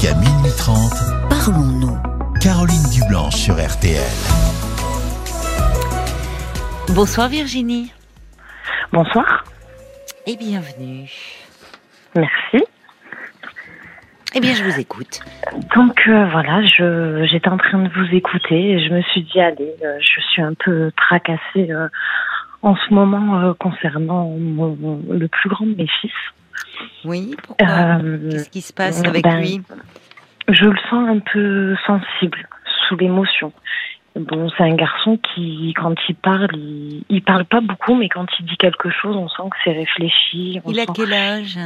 Jusqu'à minuit 30, Parlons-nous. Caroline Dublanche sur RTL. Bonsoir Virginie. Bonsoir. Et bienvenue. Merci. Eh bien, je vous écoute. Donc euh, voilà, je j'étais en train de vous écouter et je me suis dit allez, euh, je suis un peu tracassée euh, en ce moment euh, concernant mon- le plus grand de mes fils. Oui, pourquoi? Euh, Qu'est-ce qui se passe avec ben, lui? Je le sens un peu sensible, sous l'émotion. Bon, c'est un garçon qui, quand il parle, il, il parle pas beaucoup, mais quand il dit quelque chose, on sent que c'est réfléchi. on Il a sent- quel âge?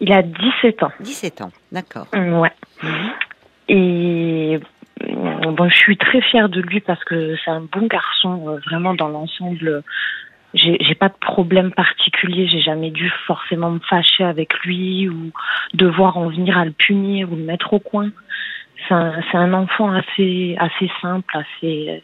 Il a 17 ans. 17 ans, d'accord. Mm, Ouais. Mhm. Et bon, je suis très fière de lui parce que c'est un bon garçon, euh, vraiment dans l'ensemble. J'ai pas de problème particulier, j'ai jamais dû forcément me fâcher avec lui ou devoir en venir à le punir ou le mettre au coin. C'est un, un enfant assez assez simple, assez.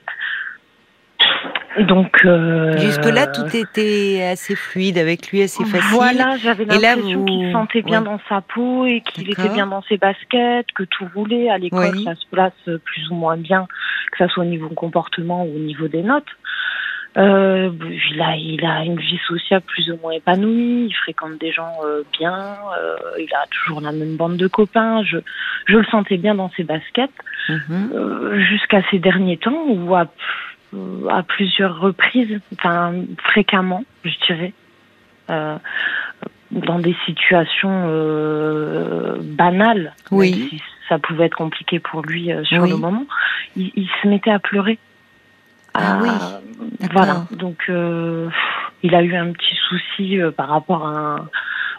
Donc. euh, Jusque-là, tout était assez fluide avec lui, assez facile. Voilà, j'avais l'impression vous- qu'il se sentait bien ouais. dans sa peau et qu'il était bien dans ses baskets, que tout roulait à l'école, Oui. ça se place plus ou moins bien, que ça soit au niveau comportement ou au niveau des notes. Euh, il a, il a une vie sociale plus ou moins épanouie, il fréquente des gens euh, bien, euh, il a toujours la même bande de copains. Je, je le sentais bien dans ses baskets Mhm. euh, jusqu'à ces derniers temps où à, à plusieurs reprises, enfin fréquemment, je dirais, euh, dans des situations euh, banales, Oui. même si ça pouvait être compliqué pour lui euh, sur Oui. le moment, il, il se mettait à pleurer. Ah oui, Voilà, donc euh, il a eu un petit souci euh, par rapport à un-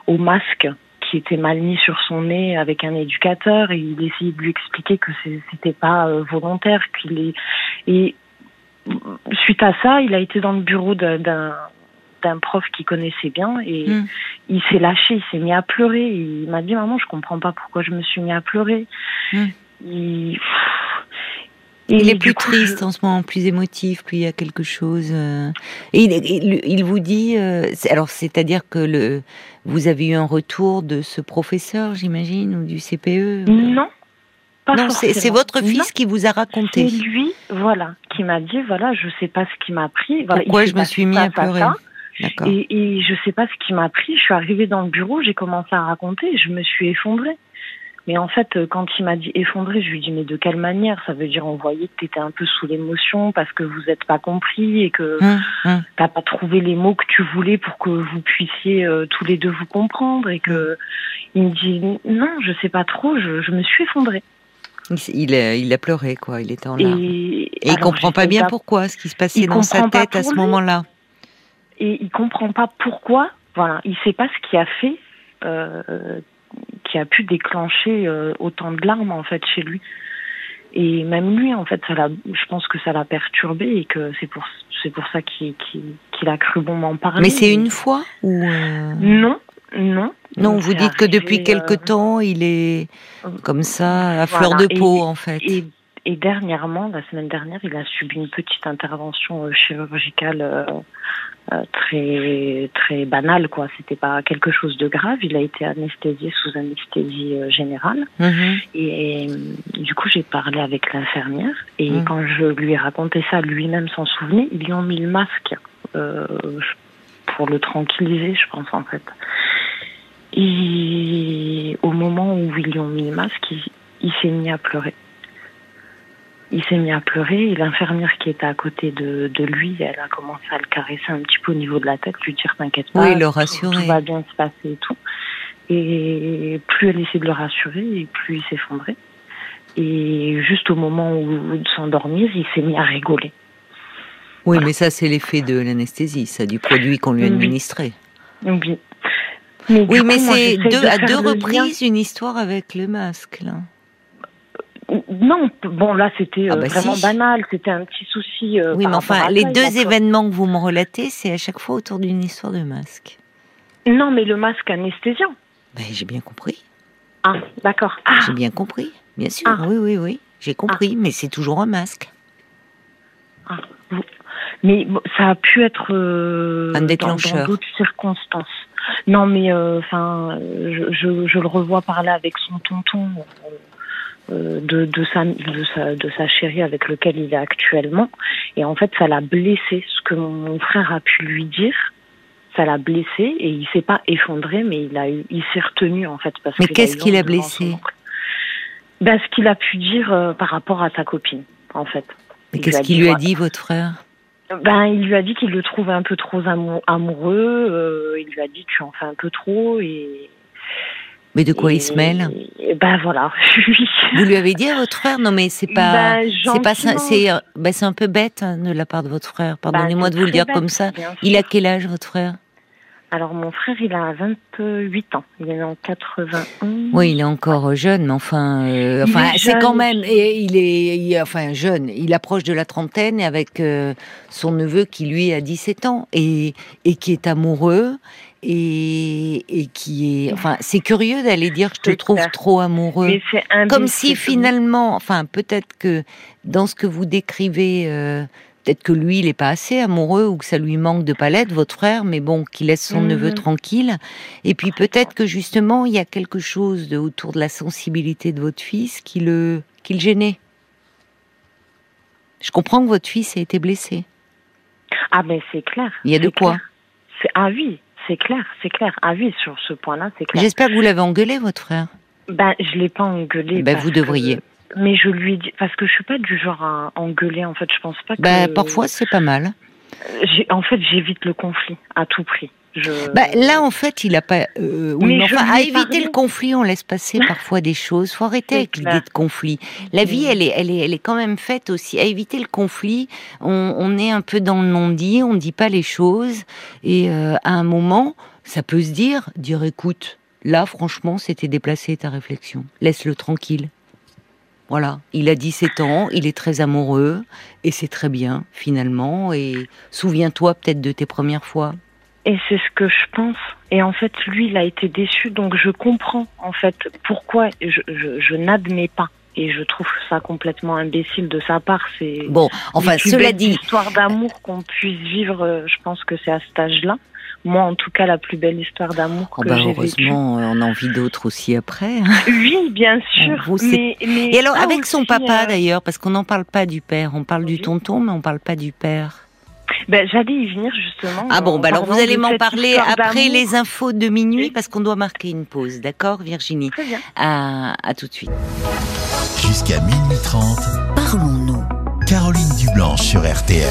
au masque qui était mal mis sur son nez avec un éducateur et il essayait de lui expliquer que c'était pas euh, volontaire qu'il est et euh, suite à ça il a été dans le bureau d'un- prof qu'il connaissait bien et Mm. il s'est lâché il s'est mis à pleurer il m'a dit maman je comprends pas pourquoi je me suis mis à pleurer Mm. il, Il est plus coup, triste je- en ce moment, plus émotif, plus il y a quelque chose. euh, Et il, il- il vous dit, euh, c'est- alors c'est-à-dire que le, vous avez eu un retour de ce professeur, j'imagine, ou du CPE non pas Non, c'est c'est votre Non. fils qui vous a C'est raconté. lui, voilà, qui m'a dit, voilà, je sais pas ce qui m'a pris. Voilà, Pourquoi je me suis mis à pleurer. Et, et je sais pas ce qui m'a pris. Je suis arrivée dans le bureau, j'ai commencé à raconter, et je me suis effondrée. Mais en fait, euh, quand il m'a dit effondrée, je lui dis mais de quelle manière? Ça veut dire on voyait que tu étais un peu sous l'émotion parce que vous n'êtes pas compris et que Hum, hum. t'as pas trouvé les mots que tu voulais pour que vous puissiez euh, tous les deux vous comprendre et que il me dit non, je sais pas trop, je, je me suis effondrée. Il, a, il a pleuré, quoi. Il était en larmes. Et, Et, il comprend pas bien pourquoi, ce qui se passait Il dans sa tête à ce moment-là. et il comprend pas pourquoi. Voilà, il sait pas ce qui a fait, euh, qui a pu déclencher euh, autant de larmes en fait chez lui. Et même lui, en fait, ça l'a, je pense que ça l'a perturbé et que c'est pour c'est pour ça qu'il qu'il, qu'il a cru bon m'en parler. Mais c'est une fois ou euh, non, non. non Donc, Vous dites que depuis quelque euh, temps, il est comme ça, à Voilà, fleur de et- peau, en fait. Et, et dernièrement, la semaine dernière, il a subi une petite intervention chirurgicale euh, très très banale, quoi. C'était pas quelque chose de grave. Il a été anesthésié sous anesthésie euh, générale. Mhm. Et, euh, du coup, j'ai parlé avec l'infirmière. Et Mm. quand je lui ai raconté ça, lui-même s'en souvenait. Ils lui ont mis le masque euh, pour le tranquilliser, je pense en fait. Et au moment où ils lui ont mis le masque, il, il s'est mis à pleurer. Il s'est mis à pleurer et l'infirmière qui était à côté de, de lui, elle a commencé à le caresser un petit peu au niveau de la tête, lui dire t'inquiète pas, Oui, le tout- rassurer. tout va bien se passer et tout. Et plus elle essayait de le rassurer, et plus il s'effondrait. Et juste au moment où de s'endormir, il s'est mis à rigoler. Oui, mais ça, c'est l'effet de l'anesthésie, ça, du produit qu'on lui a Oui. administré. Oui. Mais Oui, c'est de à deux reprises une histoire avec le masque, là. Non, bon là c'était Ah euh, bah vraiment si. banal, c'était un petit souci. euh, oui, par mais enfin, les ça, deux événements que vous me relatez, c'est à chaque fois autour d'une histoire de masque. Non, mais le masque anesthésiant. Ben, j'ai bien compris. Ah, d'accord. Ah, J'ai bien compris. Bien sûr, Ah. oui, oui, oui. J'ai compris, mais c'est toujours un masque. mais bon, ça a pu être euh, Un déclencheur. dans d'autres circonstances. Non, mais enfin, je, je, je le revois parler avec son tonton. Euh, de, de, sa, de, sa, de sa chérie avec lequel il est actuellement. Et en fait, ça l'a blessé. Ce que mon frère a pu lui dire, ça l'a blessé et il s'est pas effondré, mais il a eu, il s'est retenu en fait parce Mais qu'est-ce qu'il a blessé? ben, ce qu'il a pu dire par rapport à sa copine, en fait. Mais qu'est-ce qu'il lui a dit, votre frère? Ben, il lui a dit qu'il le trouvait un peu trop amoureux. Euh, il lui a dit tu en fais un peu trop et. Mais de quoi il se mêle? Ben voilà. Vous lui avez dit à votre frère? Non mais c'est pas, ben, c'est pas, c'est, ben, c'est un peu bête hein, de la part de votre frère. Pardonnez-moi de vous le dire comme ça. Il a quel âge votre frère? Alors mon frère, il a 28 ans. Il est en 91. Oui, il est encore jeune, mais enfin, euh, enfin, c'est quand même. Et il est, enfin, jeune. Il approche de la trentaine avec euh, son neveu qui lui a 17 ans et et qui est amoureux et, et qui est. Enfin, c'est curieux d'aller dire je te trouve trop amoureux. Comme si finalement, enfin, peut-être que dans ce que vous décrivez. Euh, Peut-être que lui, il n'est pas assez amoureux ou que ça lui manque de palette, votre frère, mais bon, qu'il laisse son neveu mhm. tranquille. Et puis peut-être que justement, il y a quelque chose de, autour de la sensibilité de votre fils qui le, qui le gênait. Je comprends que votre fils a été blessé. Ah ben c'est clair. Il y a de quoi Ah oui, c'est clair, c'est clair. Ah oui, sur ce point-là, c'est clair. J'espère que vous l'avez engueulé, votre frère. Ben, je l'ai pas engueulé. Ben, vous devriez. Mais je lui dis parce que je suis pas du genre à engueuler en fait. Je pense pas bah, que. parfois c'est pas mal. En fait, j'évite le conflit à tout prix. Je... Bah, là, en fait, il a pas. Euh, oui, enfin, à éviter le conflit, on laisse passer parfois des choses. Faut arrêter avec l'idée de conflit. La vie, elle est, elle est, elle est quand même faite aussi. À éviter le conflit, on, on est un peu dans le non-dit, on ne dit pas les choses, et euh, à un moment, ça peut se dire, dire, écoute, là, franchement, c'était déplacé ta réflexion. Laisse-le tranquille. Voilà, il a 17 ans, il est très amoureux et c'est très bien finalement. Et souviens-toi peut-être de tes premières fois. Et c'est ce que je pense. Et en fait, lui, il a été déçu, donc je comprends en fait pourquoi je, je, n'admets pas. Et je trouve ça complètement imbécile de sa part. C'est bon. Enfin, cela dit, histoire d'amour qu'on puisse vivre. Euh, je pense que c'est à cet âge-là moi, en tout cas, la plus belle histoire d'amour oh que bah, j'ai Heureusement, on en vit d'autres aussi après. Hein. Oui, bien sûr. Et alors, avec son papa euh, d'ailleurs, parce qu'on n'en parle pas du père, on parle du tonton, mais on parle pas du père. Ben, J'allais y venir justement. Ah bon, bah alors vous allez m'en parler après les infos de minuit parce qu'on doit marquer une pause, d'accord Virginie Très bien. À, à tout de suite. Jusqu'à minuit 30, parlons-nous. Caroline Dublanche sur RTL.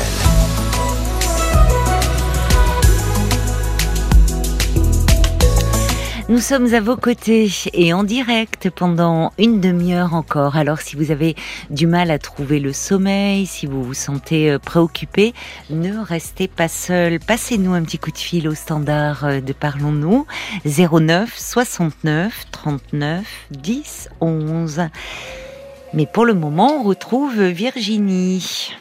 Nous sommes à vos côtés et en direct pendant une demi-heure encore. Alors si vous avez du mal à trouver le sommeil, si vous vous sentez euh, préoccupé, ne restez pas seul. Passez-nous un petit coup de fil au standard euh, de Parlons-nous 09 69 39 10 11. Mais pour le moment, on retrouve Virginie.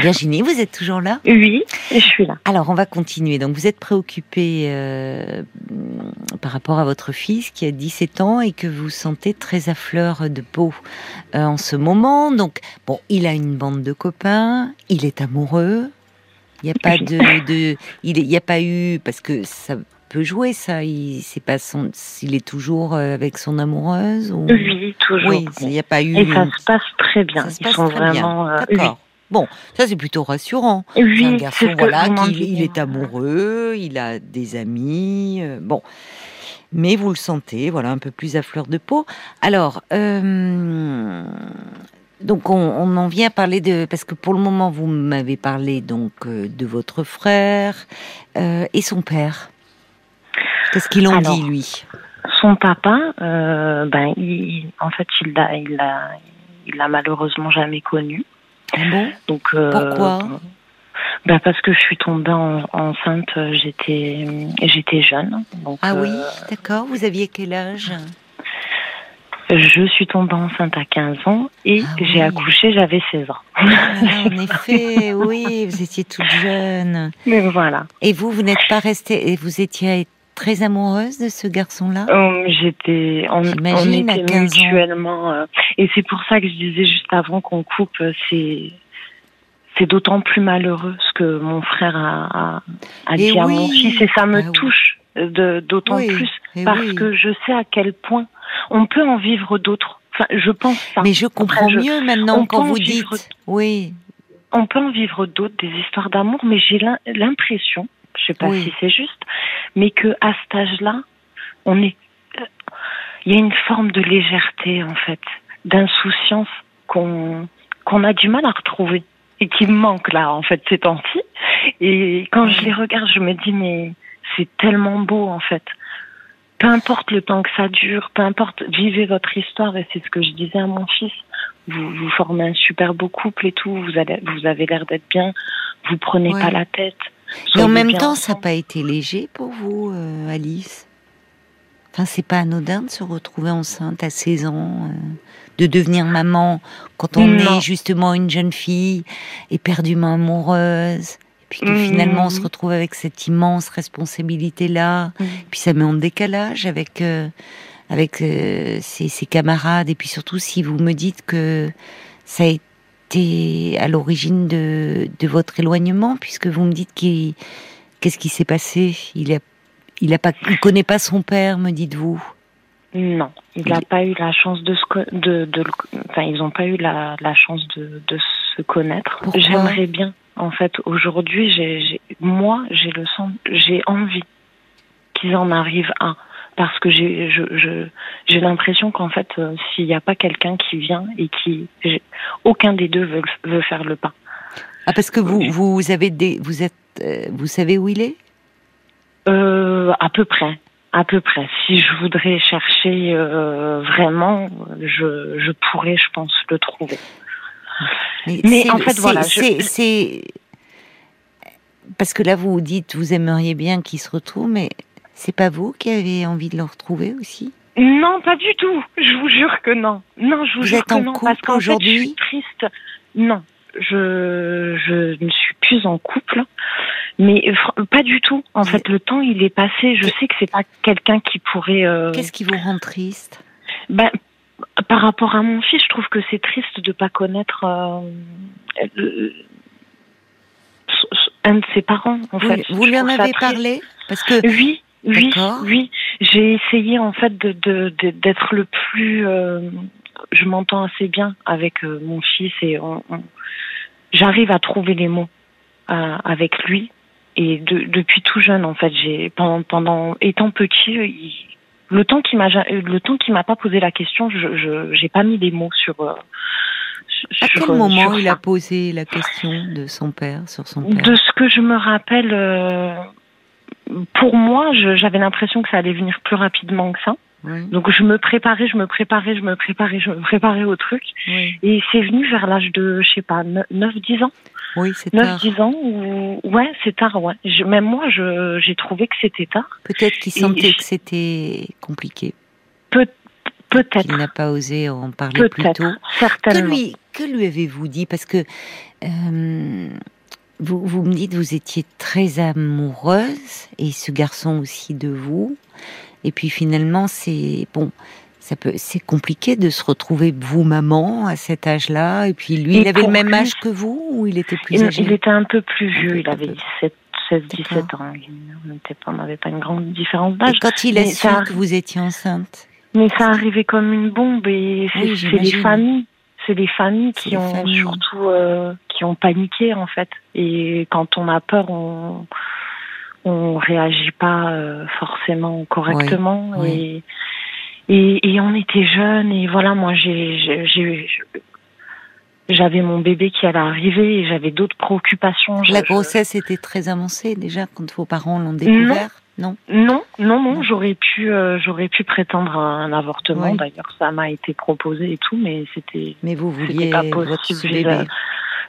Virginie, vous êtes toujours là? Oui, je suis là. Alors, on va continuer. Donc, vous êtes préoccupée euh, par rapport à votre fils qui a 17 ans et que vous sentez très à fleur de peau euh, en ce moment. Donc, bon, il a une bande de copains, il est amoureux. Il n'y a pas de, il n'y a pas eu parce que ça peut jouer ça. Il c'est pas son, s'il est toujours euh, avec son amoureuse ou... Oui, toujours. Oui, il n'y a pas eu. Et ça se passe très bien. Ça se passe très vraiment, bien. D'accord. Bon, ça c'est plutôt rassurant. Oui, un garçon, voilà, qui, il est amoureux, il a des amis, euh, bon. Mais vous le sentez, voilà, un peu plus à fleur de peau. Alors, euh, donc on, en vient à parler de, parce que pour le moment vous m'avez parlé donc euh, de votre frère et son père. Qu'est-ce qu'il en dit lui? Son papa, ben, en fait, il l'a, il l'a, il l'a malheureusement jamais connu. Ah bon? Donc, euh, Pourquoi? Bah parce que je suis tombée enceinte, j'étais j'étais jeune. ah oui, euh, d'accord. Vous aviez quel âge? Je suis tombée enceinte à 15 ans et ah j'ai accouché, j'avais 16 ans. Ah, en effet, oui, vous étiez toute jeune. Mais voilà. Et vous, vous n'êtes pas restée, et vous étiez très amoureuse de ce garçon-là? Euh, J'étais, on, on était mutuellement, euh, et c'est pour ça que je disais juste avant qu'on coupe, euh, c'est c'est d'autant plus malheureux ce que mon frère a, a, dit à mon fils et ça me bah touche d'autant plus parce que je sais à quel point on peut en vivre d'autres Enfin, je pense ça. Mais je comprends mieux maintenant quand vous dites. Oui. On peut en vivre d'autres, des histoires d'amour, mais j'ai l'impression, je sais pas si c'est juste, mais que à cet âge-là, on est, il y a une forme de légèreté en fait, d'insouciance qu'on qu'on a du mal à retrouver et qui me manque là en fait ces temps-ci. Et quand je les regarde, je me dis mais c'est tellement beau en fait. Peu importe le temps que ça dure, peu importe, vivez votre histoire et c'est ce que je disais à mon fils. Vous, vous formez un super beau couple et tout, vous, allez, vous avez l'air d'être bien, vous prenez pas la tête. Mais en même temps, ça n'a pas été léger pour vous, euh, Alice? Enfin, c'est pas anodin de se retrouver enceinte à 16 ans, euh, de devenir maman quand on est justement une jeune fille éperdument amoureuse, puis que finalement on se retrouve avec cette immense responsabilité là, mmh. puis ça met en décalage avec euh, avec euh, ses, ses, camarades. Et puis surtout si vous me dites que ça a été à l'origine de, de votre éloignement puisque vous me dites qu'il qu'est-ce qui s'est passé? Il a il a pas il connaît pas son père me dites-vous? Non, il n'a pas eu la chance de se de, de, enfin ils n'ont pas eu la, la chance de, de se connaître. J'aimerais bien en fait, aujourd'hui, j'ai, moi, j'ai le sens, j'ai envie qu'ils en arrivent à, parce que j'ai, je, j'ai l'impression qu'en fait, euh, s'il n'y a pas quelqu'un qui vient et qui, aucun des deux veut, veut faire le pas. Ah, parce que vous, vous avez des, vous êtes, euh, vous savez où il est? Euh, À peu près à peu près. Si je voudrais chercher euh, vraiment, je, je pourrais, je pense, le trouver. Mais, en fait, voilà. C'est. Parce que là, vous vous dites, vous aimeriez bien qu'il se retrouve, mais c'est pas vous qui avez envie de le retrouver aussi? Non, pas du tout. Je vous jure que non. Non, je vous, jure que non. Parce qu'aujourd'hui, je suis triste. Non, je, je ne suis plus en couple. Mais pas du tout. En fait, le temps, il est passé. Je sais que c'est pas quelqu'un qui pourrait. Euh, Qu'est-ce qui vous rend triste? Ben, par rapport à mon fils, je trouve que c'est triste de pas connaître euh, un de ses parents. En vous, fait, vous lui en avez parlé? Parce que oui, oui, oui. J'ai essayé en fait de d'être le plus. Euh, je m'entends assez bien avec euh, mon fils et j'arrive à trouver les mots avec lui. Et depuis tout jeune, en fait, j'ai pendant, pendant étant petit, il, le temps qui m'a le temps qui m'a pas posé la question, je je j'ai pas mis des mots sur. Euh, à quel euh, moment il a posé la question de son père sur son père? De ce que je me rappelle, euh, pour moi, j'avais l'impression que ça allait venir plus rapidement que ça. Donc je me préparais, je me préparais, je me préparais, je me préparais au truc. Et c'est venu vers l'âge de, je sais pas, 9-10 ans. Oui, c'est tard. 9-10 ans, ou... ouais, c'est tard, ouais. même moi, j'ai trouvé que c'était tard. Peut-être qu'il sentait que c'était compliqué. Peut Peut-être. Il n'a pas osé en parler plus tôt. Certainement. Que lui, que lui avez-vous dit? Parce que euh, vous, vous me dites vous étiez très amoureuse et ce garçon aussi de vous. Et puis finalement, c'est bon ça peut, c'est compliqué de se retrouver vous maman à cet âge-là. Et puis lui, il avait le même âge que vous ou il était plus âgé Il était un peu plus vieux. Il avait 17, 16, 17 ans. On n'avait pas une grande différence d'âge. Quand il a su que vous étiez enceinte? Mais ça arrivait comme une bombe et c'est les familles. C'est les familles qui ont surtout euh, qui ont paniqué en fait. Et quand on a peur, on on réagit pas euh, forcément correctement et et, et on était jeunes et voilà, moi j'ai, j'avais mon bébé qui allait arriver et j'avais d'autres préoccupations. La grossesse était très avancée déjà quand vos parents l'ont découvert. Non, non, non, non. J'aurais pu, euh, j'aurais pu prétendre un avortement. D'ailleurs, ça m'a été proposé et tout, mais c'était. Mais vous vouliez pas possible. Votre bébé.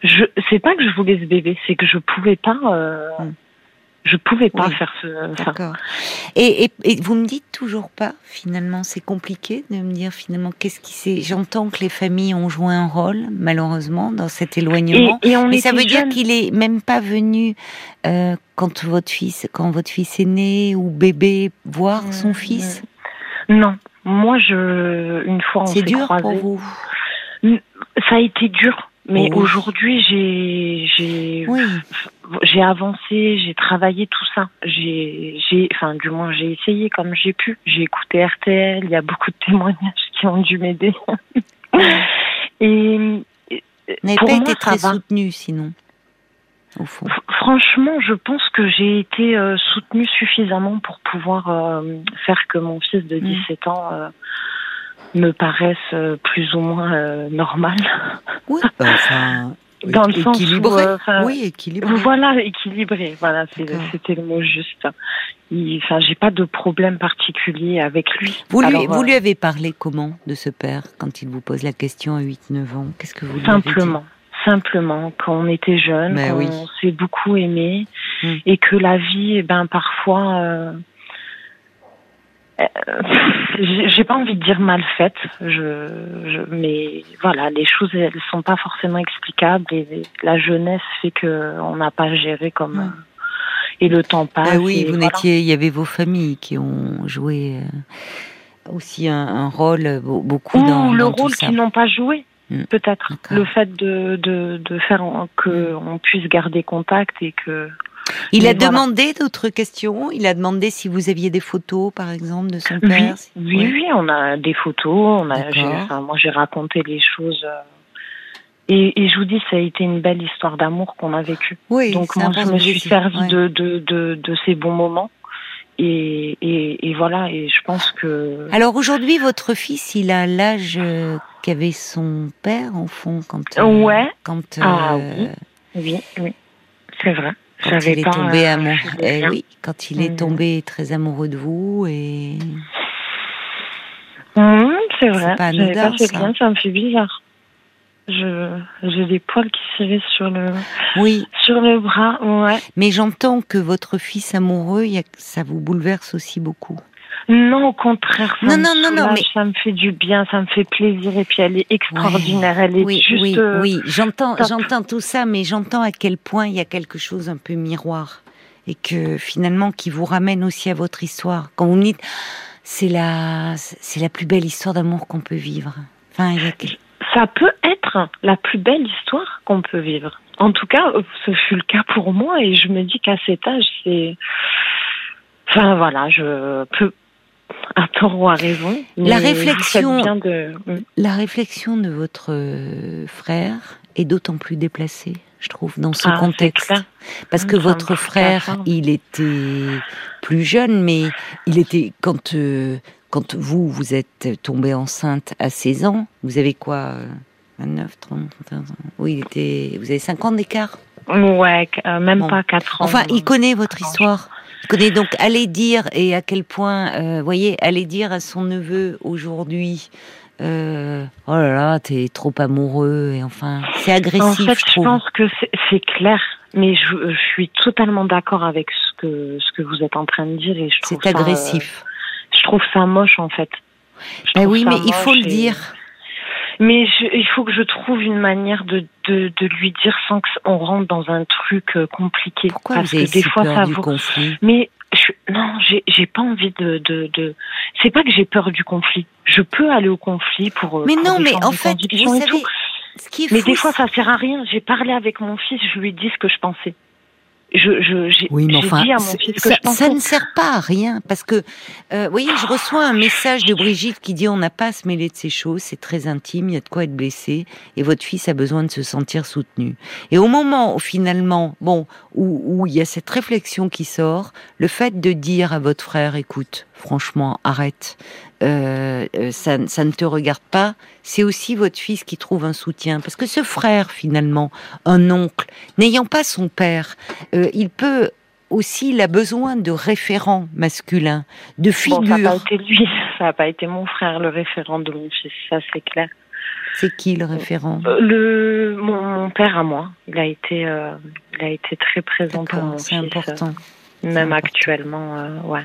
Je, c'est pas que je voulais ce bébé, c'est que je pouvais pas. Euh, hum je pouvais pas faire ce. D'accord. Et, et, et, vous me dites toujours pas, finalement, c'est compliqué de me dire finalement qu'est-ce qui s'est. J'entends que les familles ont joué un rôle, malheureusement, dans cet éloignement. Et, mais ça veut dire qu'il est même pas venu euh, quand votre fils, quand votre fils est né ou bébé, voir mmh, son fils? Non, moi je une fois on C'est dur pour vous? Ça a été dur mais aujourd'hui, j'ai j'ai j'ai avancé, j'ai travaillé tout ça. J'ai j'ai enfin du moins j'ai essayé comme j'ai pu. J'ai écouté RTL, il y a beaucoup de témoignages qui ont dû m'aider. et n'avez pas été très soutenue sinon. Au fond. Franchement, je pense que j'ai été euh, soutenue suffisamment pour pouvoir euh, faire que mon fils de 17 mm. ans euh, me paraisse plus ou moins normal. Oui, bah, enfin, dans le sens équilibré. oui, équilibré. Voilà, équilibré. Voilà, c'était le mot juste. Enfin, j'ai pas de problème particulier avec lui. Vous lui, vous lui avez parlé comment de ce père quand il vous pose la question à 8-9 ans? Qu'est-ce que vous lui Simplement simplement quand on était jeune, ben qu'on s'est beaucoup aimé hmm. et que la vie, eh ben parfois, euh, euh, j'ai pas envie de dire mal faite, je, mais voilà, les choses elles sont pas forcément explicables et la jeunesse fait que on n'a pas géré comme. Hmm. et le temps passe. Ben oui, vous n'étiez, il y avait vos familles qui ont joué euh, aussi un, rôle beaucoup Ou dans, le rôle qu'ils n'ont pas joué. Mm. Peut-être le fait de, de, de faire que mm. on puisse garder contact et que. Il a demandé d'autres questions. Il a demandé si vous aviez des photos, par exemple, de son père. Oui, oui, on a des photos. On a, moi, j'ai raconté les choses. Euh, et, et, je vous dis, ça a été une belle histoire d'amour qu'on a vécue. Oui, Donc moi, je me suis servi de, de, de, de, ces bons moments. Et, et, et, voilà, et je pense que... Alors aujourd'hui, votre fils, il a l'âge euh, qu'avait son père, en fond, quand... Euh, ouais. Quand, ah oui, oui, oui. c'est vrai. Quand il est tombé amoureux, eh oui, quand il est mm. tombé très amoureux de vous et... Mmh, c'est vrai. Pas anodin, pas ça. Bien, ça me fait bizarre. Je j'ai des poils qui s'irrissent sur le oui sur le bras ouais mais j'entends que votre fils amoureux ça vous bouleverse aussi beaucoup non au contraire ça non non non non mais ça me fait du bien ça me fait plaisir et puis elle est extraordinaire elle est oui, juste oui oui. J'entends j'entends tout ça mais j'entends à quel point il y a quelque chose un peu miroir et que finalement qui vous ramène aussi à votre histoire. Quand vous me dites c'est la c'est la plus belle histoire d'amour qu'on peut vivre. Enfin il y a ça peut être la plus belle histoire qu'on peut vivre. En tout cas, ce fut le cas pour moi et je me dis qu'à cet âge, c'est... Enfin voilà, je peux à tort ou à raison. La réflexion, de... Mm. la réflexion de votre frère est d'autant plus déplacée, je trouve, dans ce ah, contexte. Parce que votre frère, il était plus jeune, mais il était quand euh, quand vous, vous êtes tombée enceinte à 16 ans, vous avez quoi 29, 30, 31 ans? Oui, il était, vous avez 5 ans d'écart? Ouais, euh, même pas 4 ans. Enfin, il connaît votre histoire. Connaît donc, allez dire, et à quel point, euh, voyez, allez dire à son neveu aujourd'hui, euh, oh là là, t'es trop amoureux, et enfin, c'est agressif, en fait, je, pense que c'est clair, mais je, je suis totalement d'accord avec ce que, ce que vous êtes en train de dire, et je trouve C'est agressif. Je trouve ça moche en fait. Ben oui, mais il faut le dire. Mais il faut que je trouve une manière de, de, de lui dire sans qu'on rentre dans un truc euh, compliqué. Pourquoi parce vous avez que des fois peur ça du conflit? Mais je, non, j'ai pas envie de. de, de... C'est pas que j'ai peur du conflit. Je peux aller au conflit pour. Euh, mais non, mais en fait, vous savez, ce qui est mais des fois ça sert à rien. J'ai parlé avec mon fils, je lui ai dit ce que je pensais je, je, oui, mais enfin, ça, ne sert pas à rien parce que, euh, vous voyez, je reçois un message de Brigitte qui dit on n'a pas à se mêler de ces choses, c'est très intime, il y a de quoi être blessé et votre fils a besoin de se sentir soutenu. Et au moment où finalement, bon, où, où il y a cette réflexion qui sort, le fait de dire à votre frère, écoute, franchement, arrête, euh, euh, ça, ne te regarde pas, c'est aussi votre fils qui trouve un soutien. Parce que ce frère, finalement, un oncle, n'ayant pas son père, euh, il peut aussi, il a besoin de référents masculins, de figures. ça n'a pas été lui, ça n'a pas été mon frère, le référent de mon fils, ça c'est clair. C'est qui le référent? Le mon, père à moi. Il a été, il a été très présent pour mon fils. C'est important. Même actuellement, ouais.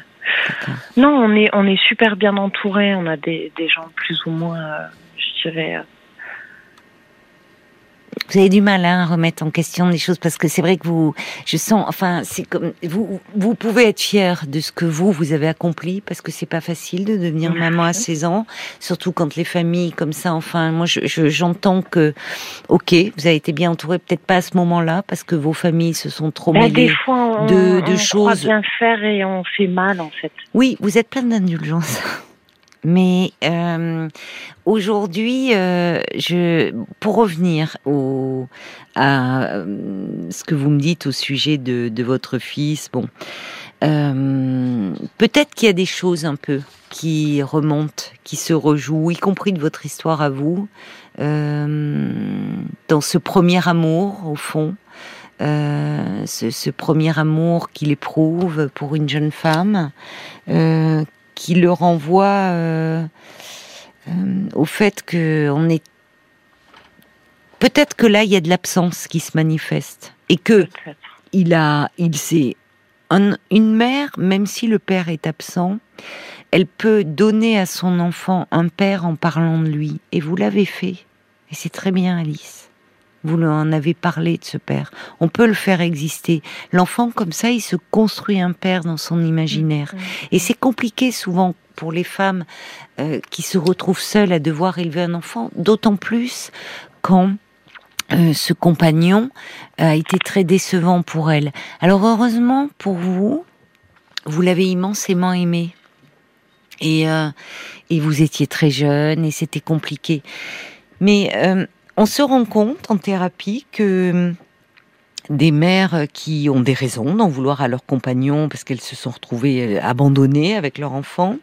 Non, on est, on est super bien entouré. On a des, gens plus ou moins, euh, je dirais, euh, vous avez du mal hein, à remettre en question des choses parce que c'est vrai que vous, je sens, enfin, c'est comme vous, vous pouvez être fier de ce que vous vous avez accompli parce que c'est pas facile de devenir maman à 16 ans, surtout quand les familles comme ça. Enfin, moi, je, j'entends que, ok, vous avez été bien entouré, peut-être pas à ce moment-là parce que vos familles se sont trop bah, mêlées de, de on choses. On bien faire et on fait mal en fait. Oui, vous êtes plein d'indulgence. Mais euh, aujourd'hui, euh, je, pour revenir au, à euh, ce que vous me dites au sujet de, de votre fils, bon, euh, peut-être qu'il y a des choses un peu qui remontent, qui se rejouent, y compris de votre histoire à vous, euh, dans ce premier amour, au fond. Euh, ce, ce, premier amour qu'il éprouve pour une jeune femme, euh, qui le renvoie euh, euh, au fait que on est peut-être que là il y a de l'absence qui se manifeste et que il a, il sait une mère, même si le père est absent, elle peut donner à son enfant un père en parlant de lui. Et vous l'avez fait. Et c'est très bien, Alice. Vous en avez parlé de ce père. On peut le faire exister. L'enfant, comme ça, il se construit un père dans son imaginaire. Et c'est compliqué souvent pour les femmes euh, qui se retrouvent seules à devoir élever un enfant, d'autant plus quand euh, ce compagnon a été très décevant pour elle. Alors heureusement pour vous, vous l'avez immensément aimé. Et, euh, et vous étiez très jeune et c'était compliqué. Mais euh, on se rend compte en thérapie que des mères qui ont des raisons d'en vouloir à leurs compagnons parce qu'elles se sont retrouvées abandonnées avec leur enfant,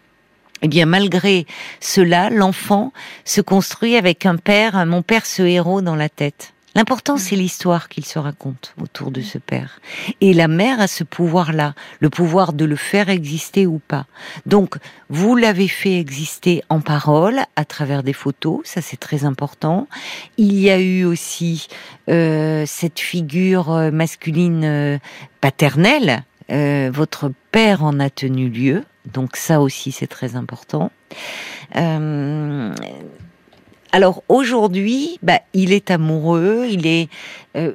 eh bien, malgré cela, l'enfant se construit avec un père, mon père, ce héros dans la tête. L'important, c'est l'histoire qu'il se raconte autour de ce père. Et la mère a ce pouvoir-là, le pouvoir de le faire exister ou pas. Donc, vous l'avez fait exister en parole, à travers des photos, ça c'est très important. Il y a eu aussi euh, cette figure euh, masculine euh, paternelle. Euh, votre père en a tenu lieu, donc ça aussi c'est très important. Euh, alors aujourd'hui, bah, il est amoureux, il est. Euh,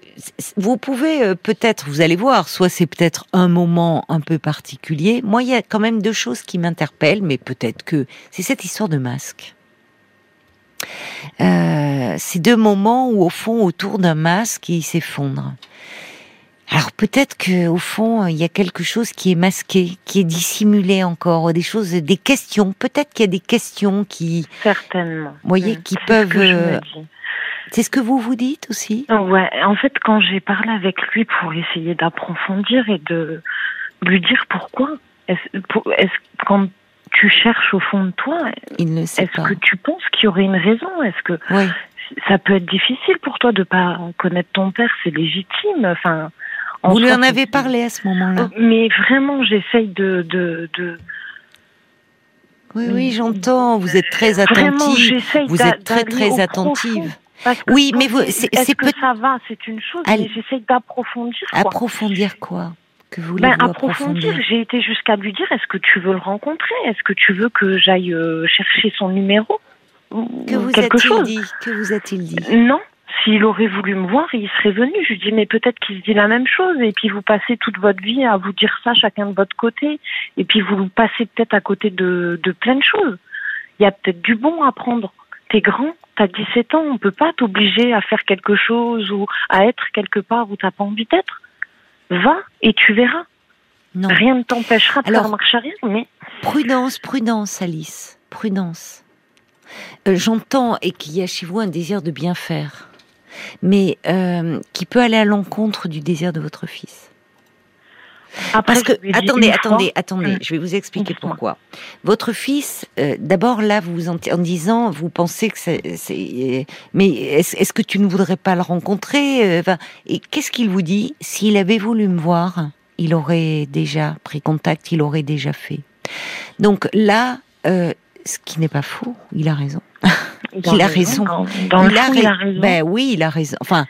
vous pouvez euh, peut-être, vous allez voir, soit c'est peut-être un moment un peu particulier. Moi, il y a quand même deux choses qui m'interpellent, mais peut-être que c'est cette histoire de masque. Euh, ces deux moments où, au fond, autour d'un masque, il s'effondre. Alors peut-être que au fond il y a quelque chose qui est masqué, qui est dissimulé encore, des choses, des questions. Peut-être qu'il y a des questions qui certainement, vous voyez, qui peuvent. Euh, c'est ce que vous vous dites aussi? Ouais, en fait, quand j'ai parlé avec lui pour essayer d'approfondir et de lui dire pourquoi, est-ce, est quand tu cherches au fond de toi, il ne sait est-ce que tu penses qu'il y aurait une raison? Est-ce que oui. ça peut être difficile pour toi de pas connaître ton père? C'est légitime. Enfin, vous lui en avez parlé à ce moment-là? Mais vraiment, j'essaye de, de, de... Oui, oui, j'entends. Vous êtes très attentive. Vous êtes très, très attentive. Oui, mais vous, c'est que ça va, c'est une chose, mais j'essaye d'approfondir. Approfondir quoi? Que vous ben, approfondir, j'ai été jusqu'à lui dire est-ce que tu veux le rencontrer? Est-ce que tu veux que j'aille euh, chercher son numéro? Que vous quelque chose. dit? Que vous a-t-il dit? Non, s'il aurait voulu me voir, il serait venu. Je lui dis, mais peut-être qu'il se dit la même chose. Et puis vous passez toute votre vie à vous dire ça chacun de votre côté. Et puis vous passez peut-être à côté de, de plein de choses. Il y a peut-être du bon à prendre. T'es grand, t'as 17 ans, on peut pas t'obliger à faire quelque chose ou à être quelque part où t'as pas envie d'être. Va et tu verras. Non. Rien ne t'empêchera de faire marche arrière, mais... Prudence, prudence, Alice. Prudence. Euh, J'entends et qu'il y a chez vous un désir de bien faire mais euh, qui peut aller à l'encontre du désir de votre fils. Après, Parce que attendez, attendez, attendez, mmh. je vais vous expliquer pourquoi. Votre fils, euh, d'abord là, vous en, en, disant, vous pensez que c'est, mais est-ce est que tu ne voudrais pas le rencontrer euh, Et qu'est-ce qu'il vous dit? S'il avait voulu me voir, il aurait déjà pris contact, il aurait déjà fait. Donc là, euh, ce qui n'est pas faux, il a raison. il a raison. Dans, il, a il, a raison. Ben oui, il a raison. Enfin,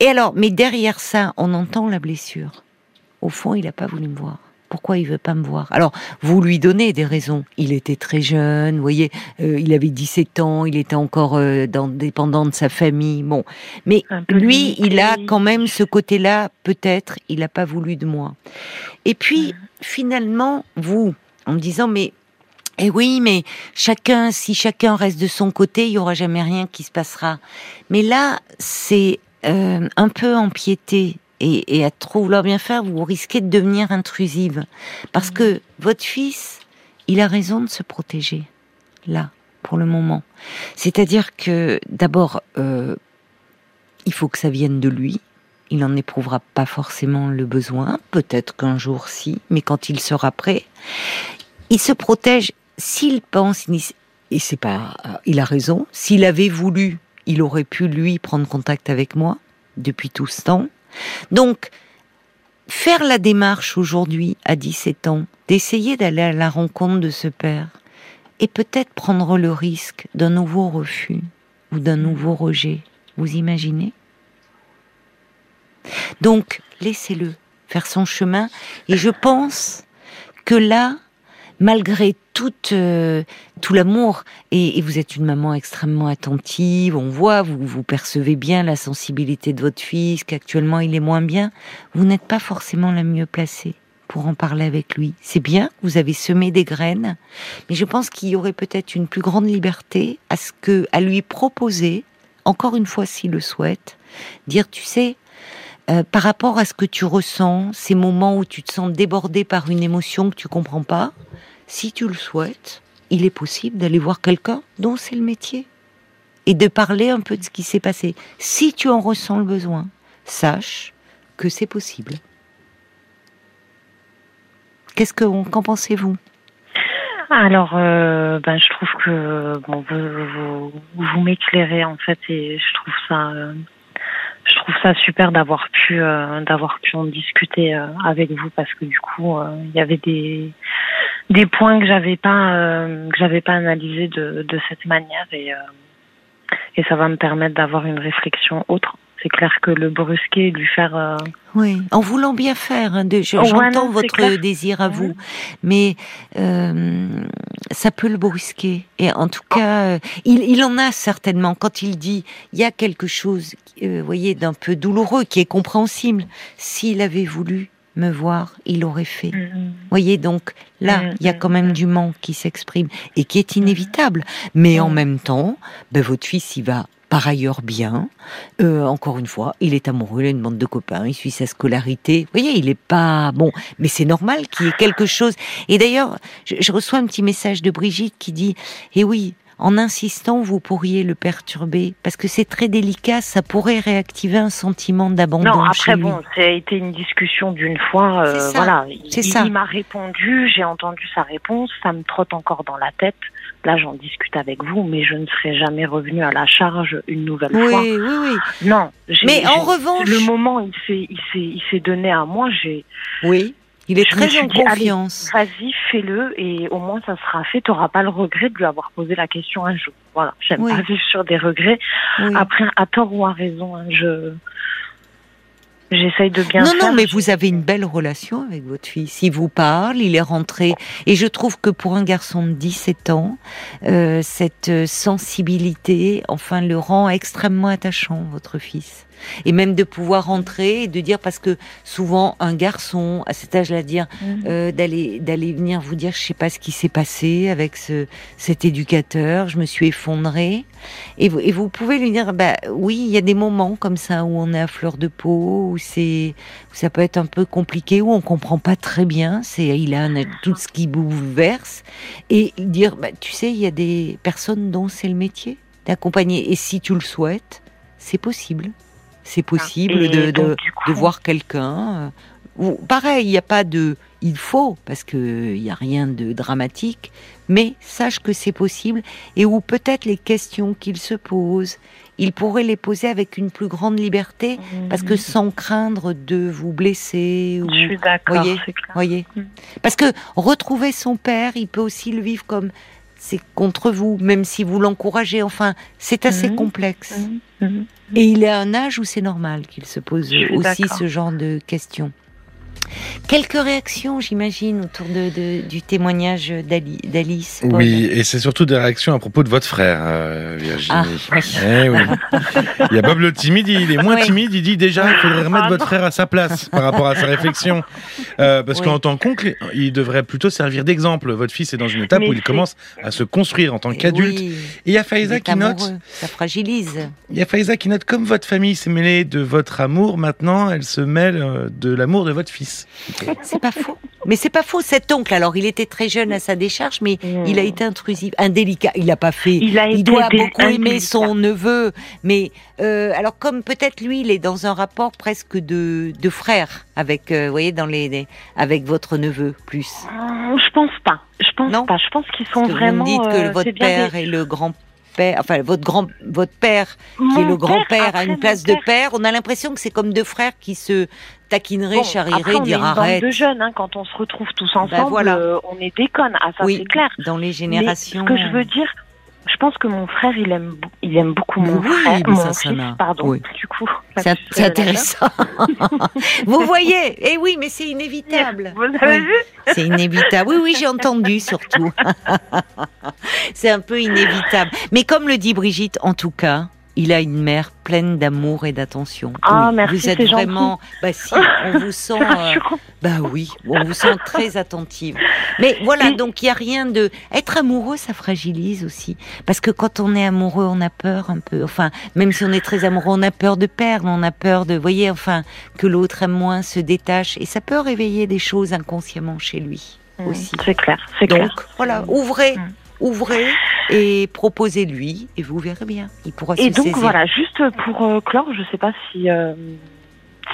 et alors, mais derrière ça, on entend la blessure. Au fond, il n'a pas voulu me voir. Pourquoi il veut pas me voir? Alors, vous lui donnez des raisons. Il était très jeune, vous voyez, euh, il avait 17 ans, il était encore euh, dans, dépendant de sa famille. Bon, mais lui, il a quand même ce côté-là. Peut-être, il n'a pas voulu de moi. Et puis, finalement, vous, en me disant, mais eh oui, mais chacun, si chacun reste de son côté, il y aura jamais rien qui se passera. Mais là, c'est euh, un peu empiété et, et à trop vouloir bien faire, vous risquez de devenir intrusive, parce que votre fils, il a raison de se protéger. là, pour le moment. C'est-à-dire que d'abord, euh, il faut que ça vienne de lui. Il n'en éprouvera pas forcément le besoin, peut-être qu'un jour si, mais quand il sera prêt, il se protège s'il pense, et c'est pas, euh, il a raison, s'il avait voulu, il aurait pu lui prendre contact avec moi depuis tout ce temps. Donc, faire la démarche aujourd'hui, à 17 ans, d'essayer d'aller à la rencontre de ce père, et peut-être prendre le risque d'un nouveau refus ou d'un nouveau rejet, vous imaginez? Donc, laissez-le faire son chemin, et je pense que là, malgré tout, euh, tout l'amour, et, vous êtes une maman extrêmement attentive, on voit, vous, vous percevez bien la sensibilité de votre fils, qu'actuellement il est moins bien, vous n'êtes pas forcément la mieux placée pour en parler avec lui. C'est bien, vous avez semé des graines, mais je pense qu'il y aurait peut-être une plus grande liberté à ce que, à lui proposer, encore une fois s'il le souhaite, dire, tu sais, euh, par rapport à ce que tu ressens, ces moments où tu te sens débordé par une émotion que tu comprends pas, si tu le souhaites, il est possible d'aller voir quelqu'un dont c'est le métier et de parler un peu de ce qui s'est passé. Si tu en ressens le besoin, sache que c'est possible. Qu'est-ce que qu'en pensez-vous? Alors, euh, ben, je trouve que bon, vous, m'éclairez en fait, et je trouve ça, euh, je trouve ça super d'avoir pu, euh, d'avoir pu en discuter avec vous parce que du coup, il y avait des, des points que j'avais pas euh, que j'avais pas analysé de, de cette manière et euh, et ça va me permettre d'avoir une réflexion autre. C'est clair que le brusquer, lui faire. Euh, oui, en voulant bien faire. Hein, j'entends votre désir à vous, mais ça peut le brusquer. Et en tout cas, il, il, en a certainement. Quand il dit, il y a quelque chose, vous voyez, d'un peu douloureux, qui est compréhensible. S'il avait voulu, me voir, il aurait fait. Mm-hmm. Voyez, donc là, mm-hmm. il y a quand même du manque qui s'exprime et qui est inévitable. Mais en mm-hmm. même temps, ben, votre fils, il va par ailleurs bien. Euh, encore une fois, il est amoureux, il a une bande de copains, il suit sa scolarité. Vous voyez, il est pas bon, mais c'est normal qu'il y ait quelque chose. Et d'ailleurs, je, je, reçois un petit message de Brigitte qui dit "Eh oui, en insistant, vous pourriez le perturber parce que c'est très délicat, ça pourrait réactiver un sentiment d'abandon. Non, après bon, ça a été une discussion d'une fois. Euh, voilà, c'est ça. Il m'a répondu, j'ai entendu sa réponse, ça me trotte encore dans la tête. Là, j'en discute avec vous, mais je ne serai jamais revenue à la charge une nouvelle fois. Oui, oui, oui. Non. Mais en revanche, le moment il il il s'est donné à moi, j'ai. Oui. Il est très en confiance. Vas-y, fais-le et au moins ça sera fait. Tu n'auras pas le regret de lui avoir posé la question un jour. Voilà, j'aime pas vivre sur des regrets. Après, à tort ou à raison, hein, je J'essaye de bien non, Non, mais vous avez une belle relation avec votre fils. Il vous parle, il est rentré. Et je trouve que pour un garçon de 17 ans, euh, cette sensibilité, enfin, le rend extrêmement attachant, votre fils et même de pouvoir rentrer et de dire parce que souvent un garçon à cet âge-là dire mhm. euh, d'aller d'aller venir vous dire je sais pas ce qui s'est passé avec ce cet éducateur je me suis effondrée. Et vous, et vous pouvez lui dire bah oui il y a des moments comme ça où on est à fleur de peau où c'est ça peut être un peu compliqué où on comprend pas très bien. C'est il a tout ce qui bouleverse. Et dire bah tu sais il y a des personnes dont c'est le métier d'accompagner. Et si tu le souhaites c'est possible c'est possible de, de, voir quelqu'un. Euh, pareil, il n'y a pas de il faut, parce qu'il n'y a rien de dramatique, mais sache que c'est possible et où peut-être les questions qu'il se pose, il pourrait les poser avec une plus grande liberté, parce que mhm. sans craindre de vous blesser. Ou, Je suis d'accord, voyez, voyez. Mhm. Parce que retrouver son père, il peut aussi le vivre comme c'est contre vous, même si vous l'encouragez. Enfin, c'est assez mhm. complexe. Mhm. Mhm. Et il est à un âge où c'est normal qu'il se pose aussi ce genre de questions. Quelques réactions, j'imagine, autour de, du témoignage d'Alice. Oui, et c'est surtout des réactions à propos de votre frère, euh, Virginie. Ah, eh oui. il y a Bob le timide, il est moins timide, il dit déjà il faudrait remettre votre frère à sa place par rapport à sa réflexion. Euh, parce qu'en tant qu'oncle, il devrait plutôt servir d'exemple. Votre fils est dans une étape où il commence à se construire en tant qu'adulte. et il y a Faiza qui note... Ça fragilise. Il y a Faiza qui note, comme votre famille s'est mêlée de votre amour, maintenant elle se mêle euh, de l'amour de votre fils. C'est pas faux. Mais c'est pas faux. Cet oncle, alors, il était très jeune à sa décharge, mais hmm. il a été intrusif, indélicat. Il n'a pas fait. Il, a il doit beaucoup aimer son neveu, mais euh, alors comme peut-être lui, il est dans un rapport presque de, de frère avec, euh, vous voyez, dans les, avec votre neveu plus. Je pense pas. Je pense non pas. Je pense qu'ils sont vraiment. Vous me dites que votre père est le grand enfin votre grand, votre père qui est le grand-père a une place de père. On a l'impression que c'est comme deux frères qui se taquineraient, bon, charrieraient, dire arrête. de jeunes, hein, quand on se retrouve tous ben ensemble, voilà. Euh, on est déconne. Ah ça c'est clair. Dans les générations. ce que je veux dire, je pense que mon frère, il aime, il aime beaucoup mon frère, mon ça, fils, pardon. Du coup, c'est intéressant. Vous voyez Eh oui, mais c'est inévitable. Vous avez vu C'est inévitable. Oui, oui, j'ai entendu surtout. c'est un peu inévitable. Mais comme le dit Brigitte, en tout cas, il a une mère pleine d'amour et d'attention. Ah, merci, Vous êtes vraiment, bah si, on vous sent, euh, bah oui, on vous sent très attentive. Mais voilà, donc il y a rien de, être amoureux, ça fragilise aussi, parce que quand on est amoureux, on a peur un peu. Enfin, même si on est très amoureux, on a peur de perdre, on a peur de, voyez, enfin, que l'autre aime moins, se détache, et ça peut réveiller des choses inconsciemment chez lui mmh, aussi. C'est clair, c'est clair. Donc voilà, ouvrez. Mmh ouvrez et proposez-lui et vous verrez bien. Il pourra et donc voilà, juste pour euh, clore, je ne sais pas si euh,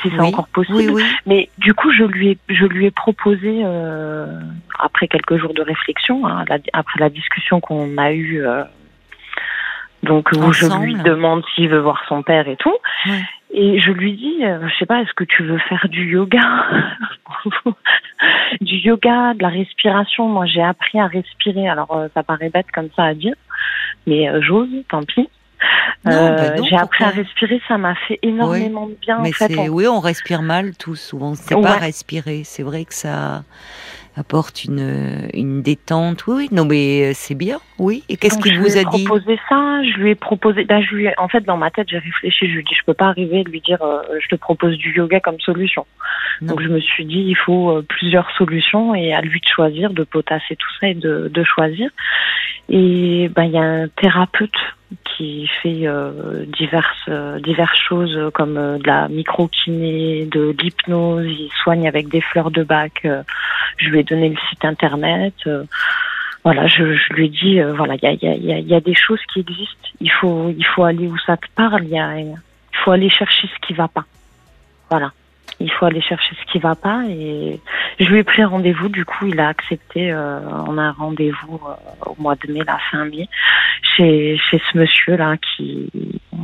si c'est encore possible, mais du coup je lui ai je lui ai proposé euh, après quelques jours de réflexion, hein, après la discussion qu'on a eue. donc où je lui demande s'il veut voir son père et tout. Et je lui dis, je sais pas, est-ce que tu veux faire du yoga du yoga, de la respiration. Moi, j'ai appris à respirer. Alors, euh, ça paraît bête comme ça à dire, mais euh, j'ose, tant pis. Euh, bah j'ai appris à respirer, ça m'a fait énormément de bien. Mais en fait, oui, on respire mal tous. Souvent, on ne sait pas respirer. C'est vrai que ça apporte une, une détente. Oui, non, mais euh, c'est bien, oui. Et qu'est-ce qu'il vous a dit Je lui ai proposé ça, je lui ai proposé. Ben, je lui en fait, dans ma tête, j'ai réfléchi. Je lui ai dit, je peux pas arriver et lui dire, euh, je te propose du yoga comme solution. Donc, je me suis dit, il faut euh, plusieurs solutions et à lui de choisir, de potasser tout ça et de, de choisir. Et ben, il y a un thérapeute qui fait euh, diverses euh, diverses choses comme euh, de la micro-kiné, de l'hypnose, il soigne avec des fleurs de bac. je lui ai donné le site internet. voilà, je, je, lui ai dit voilà, il y a, y, a, y a, des choses qui existent. Il faut il faut aller où ça te parle. Il faut aller chercher ce qui va pas. Voilà il faut aller chercher ce qui va pas. Et je lui ai pris rendez-vous du coup il a accepté euh, on a un rendez-vous euh, au mois de mai la fin mai chez chez ce monsieur là qui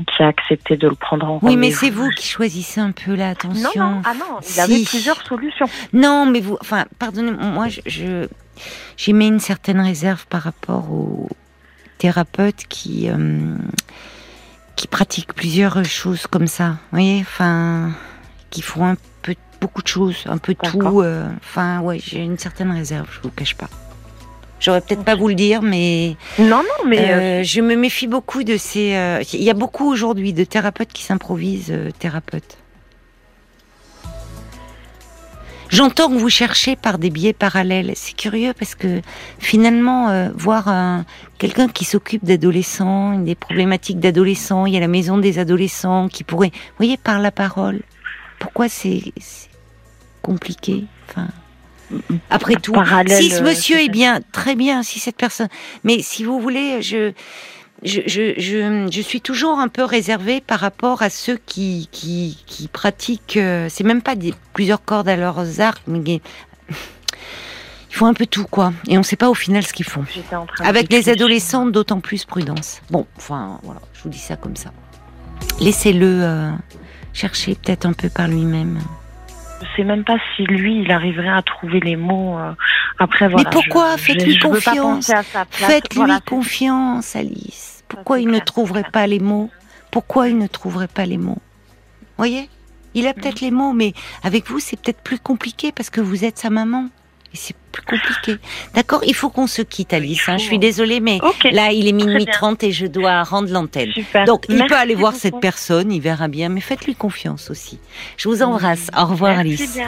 qui a accepté de le prendre en oui mais c'est vous qui choisissez un peu là attention non non ah non il avait plusieurs solutions. Non mais vous enfin pardonnez moi je j'ai mis une certaine réserve par rapport aux thérapeutes qui euh, qui pratiquent plusieurs choses comme ça. Vous voyez enfin qui font un peu beaucoup de choses, un peu tout. Euh, enfin, ouais, j'ai une certaine réserve, je vous cache pas. J'aurais peut-être pas vous le dire, mais non, non, mais euh, euh, je me méfie beaucoup de ces. Il y a beaucoup aujourd'hui de thérapeutes qui s'improvisent thérapeutes. J'entends que vous cherchez par des biais parallèles. C'est curieux parce que finalement, voir quelqu'un qui s'occupe d'adolescents, des problématiques d'adolescents, il y a la maison des adolescents qui pourrait, vous voyez, par la parole, pourquoi c'est compliqué enfin, Après tout, si ce monsieur est bien, très bien, si cette personne. Mais si vous voulez, je. Je, je, je, suis toujours un peu réservée par rapport à ceux qui, qui, qui pratiquent, euh, c'est même pas des, plusieurs cordes à leurs arcs, mais ils font un peu tout, quoi. Et on ne sait pas au final ce qu'ils font. Avec les adolescents, d'autant plus prudence. Bon, enfin, voilà, je vous dis ça comme ça. Laissez-le euh, chercher peut-être un peu par lui-même. Je sais même pas si lui, il arriverait à trouver les mots. Euh, après, voilà. Mais pourquoi Faites-lui confiance. Faites-lui confiance, Alice. Pourquoi il ne trouverait pas les mots? Pourquoi il ne trouverait pas les mots? Voyez? Il a peut-être les mots, mais avec vous, c'est peut-être plus compliqué parce que vous êtes sa maman. C'est plus compliqué. D'accord Il faut qu'on se quitte, Alice. Hein. Je suis désolée, mais là, il est minuit 30 et je dois rendre l'antenne. Donc, il peut aller voir cette personne, il verra bien, mais faites-lui confiance aussi. Je vous embrasse. Au revoir, Alice.